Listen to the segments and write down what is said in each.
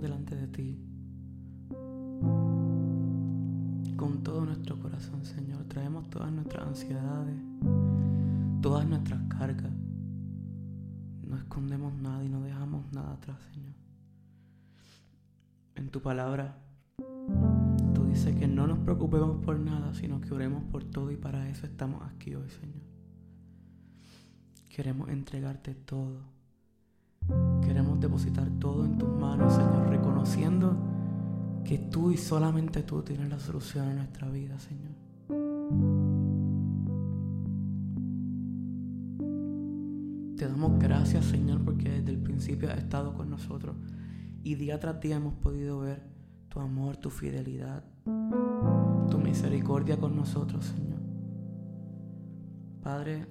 delante de ti con todo nuestro corazón, Señor. Traemos todas nuestras ansiedades, todas nuestras cargas. No escondemos nada y no dejamos nada atrás, Señor. En tu palabra, tú dices que no nos preocupemos por nada, sino que oremos por todo y para eso estamos aquí hoy, Señor. Queremos entregarte todo. Queremos depositar todo en tus manos, Señor, reconociendo que tú y solamente tú tienes la solución a nuestra vida, Señor. Te damos gracias, Señor, porque desde el principio has estado con nosotros y día tras día hemos podido ver tu amor, tu fidelidad, tu misericordia con nosotros, Señor. Padre,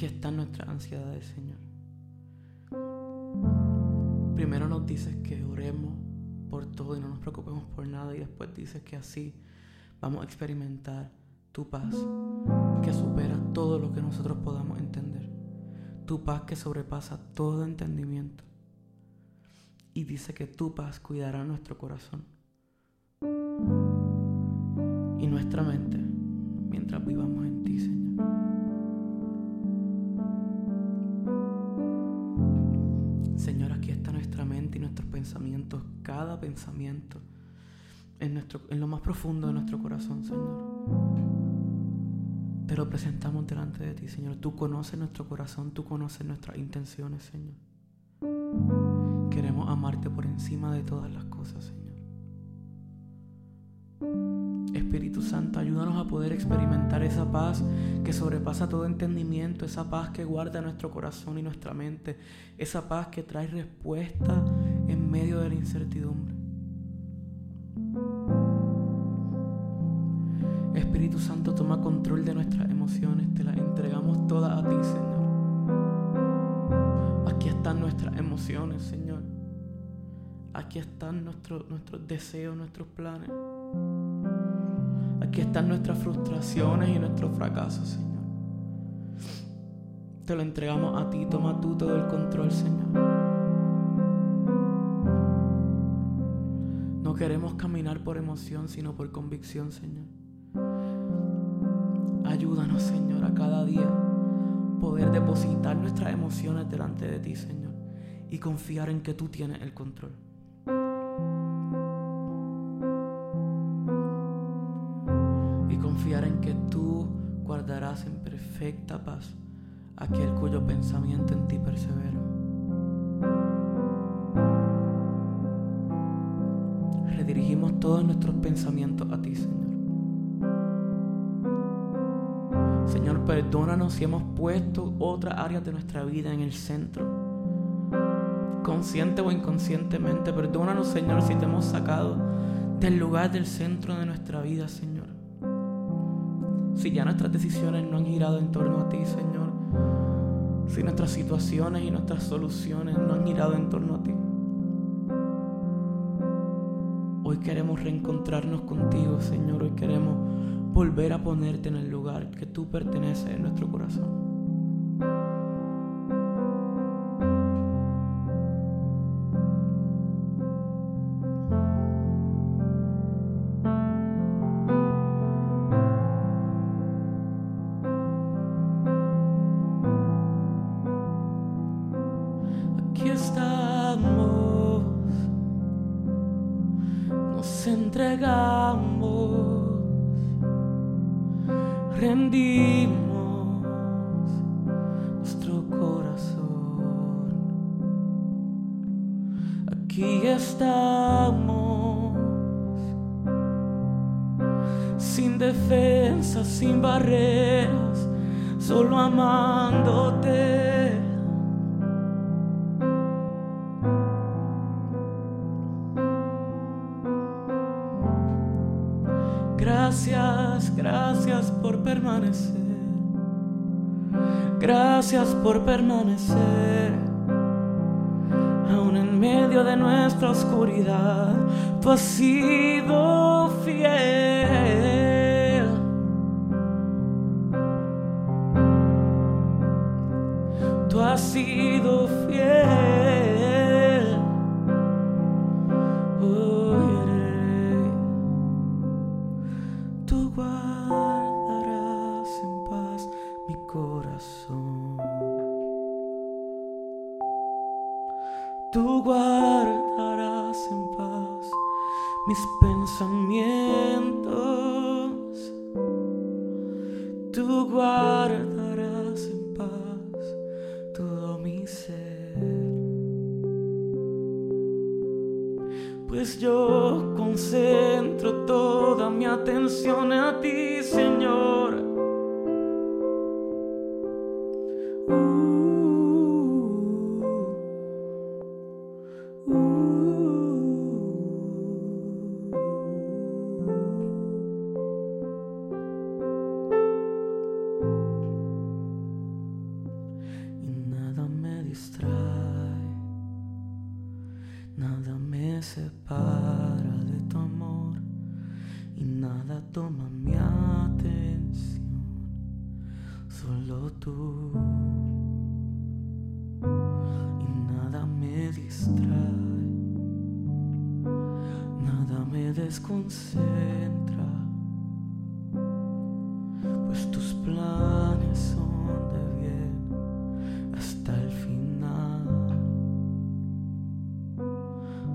Aquí están nuestras ansiedades, Señor. Primero nos dices que oremos por todo y no nos preocupemos por nada y después dices que así vamos a experimentar tu paz que supera todo lo que nosotros podamos entender. Tu paz que sobrepasa todo entendimiento. Y dice que tu paz cuidará nuestro corazón y nuestra mente mientras vivamos en pensamientos, cada pensamiento en, nuestro, en lo más profundo de nuestro corazón, Señor. Te lo presentamos delante de ti, Señor. Tú conoces nuestro corazón, tú conoces nuestras intenciones, Señor. Queremos amarte por encima de todas las cosas, Señor. Espíritu Santo, ayúdanos a poder experimentar esa paz que sobrepasa todo entendimiento, esa paz que guarda nuestro corazón y nuestra mente, esa paz que trae respuesta en medio de la incertidumbre. Espíritu Santo, toma control de nuestras emociones, te las entregamos todas a ti, Señor. Aquí están nuestras emociones, Señor. Aquí están nuestros, deseos, nuestros planes. Aquí están nuestras frustraciones y nuestros fracasos, Señor. Te lo entregamos a ti, toma tú todo el control, Señor. Queremos caminar por emoción, sino por convicción, Señor. Ayúdanos, Señor, a cada día poder depositar nuestras emociones delante de ti, Señor, y confiar en que tú tienes el control. Y confiar en que tú guardarás en perfecta paz aquel cuyo pensamiento en ti persevera. Redirigimos todos nuestros pensamientos a ti, Señor. Señor, perdónanos si hemos puesto otras áreas de nuestra vida en el centro. Consciente o inconscientemente, perdónanos, Señor, si te hemos sacado del lugar del centro de nuestra vida, Señor. Si ya nuestras decisiones no han girado en torno a ti, Señor. Si nuestras situaciones y nuestras soluciones no han girado en torno a ti. Hoy queremos reencontrarnos contigo, Señor. Hoy queremos volver a ponerte en el lugar que tú perteneces en nuestro corazón. Nos entregamos rendimos nuestro corazón. Aquí estamos, sin defensa, sin barreras, solo amándote. Gracias por permanecer. Gracias por permanecer. Aún en medio de nuestra oscuridad, tú has sido fiel. Tú has sido fiel. Tú guardarás en paz mis pensamientos. Tú guardarás en paz todo mi ser. Pues yo concentro toda mi atención a ti, Señor. Tú. Y nada me distrae, desconcentra, pues tus planes son de bien hasta el final.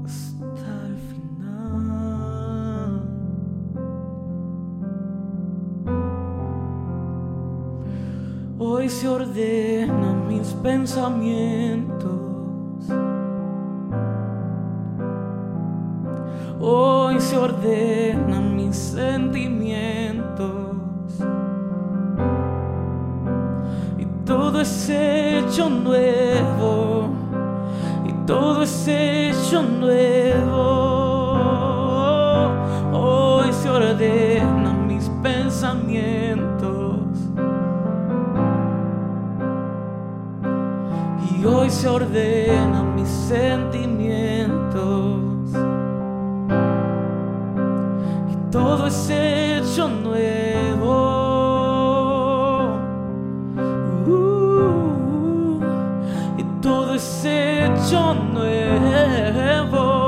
Hasta el final. Hoy se ordenan mis pensamientos. Se ordenan mis sentimientos. Y todo es hecho nuevo. Y todo es hecho nuevo. Hoy se ordenan mis pensamientos. Y hoy se ordenan mis sentimientos. Todo es hecho nuevo. Uh, y todo es hecho nuevo.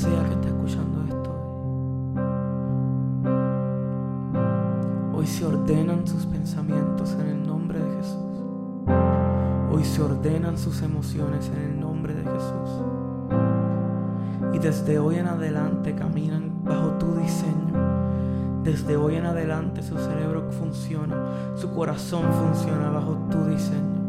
Sea que esté escuchando esto. Hoy se ordenan sus pensamientos en el nombre de Jesús. Hoy se ordenan sus emociones en el nombre de Jesús. Y desde hoy en adelante caminan bajo tu diseño. Desde hoy en adelante su cerebro funciona, su corazón funciona bajo tu diseño.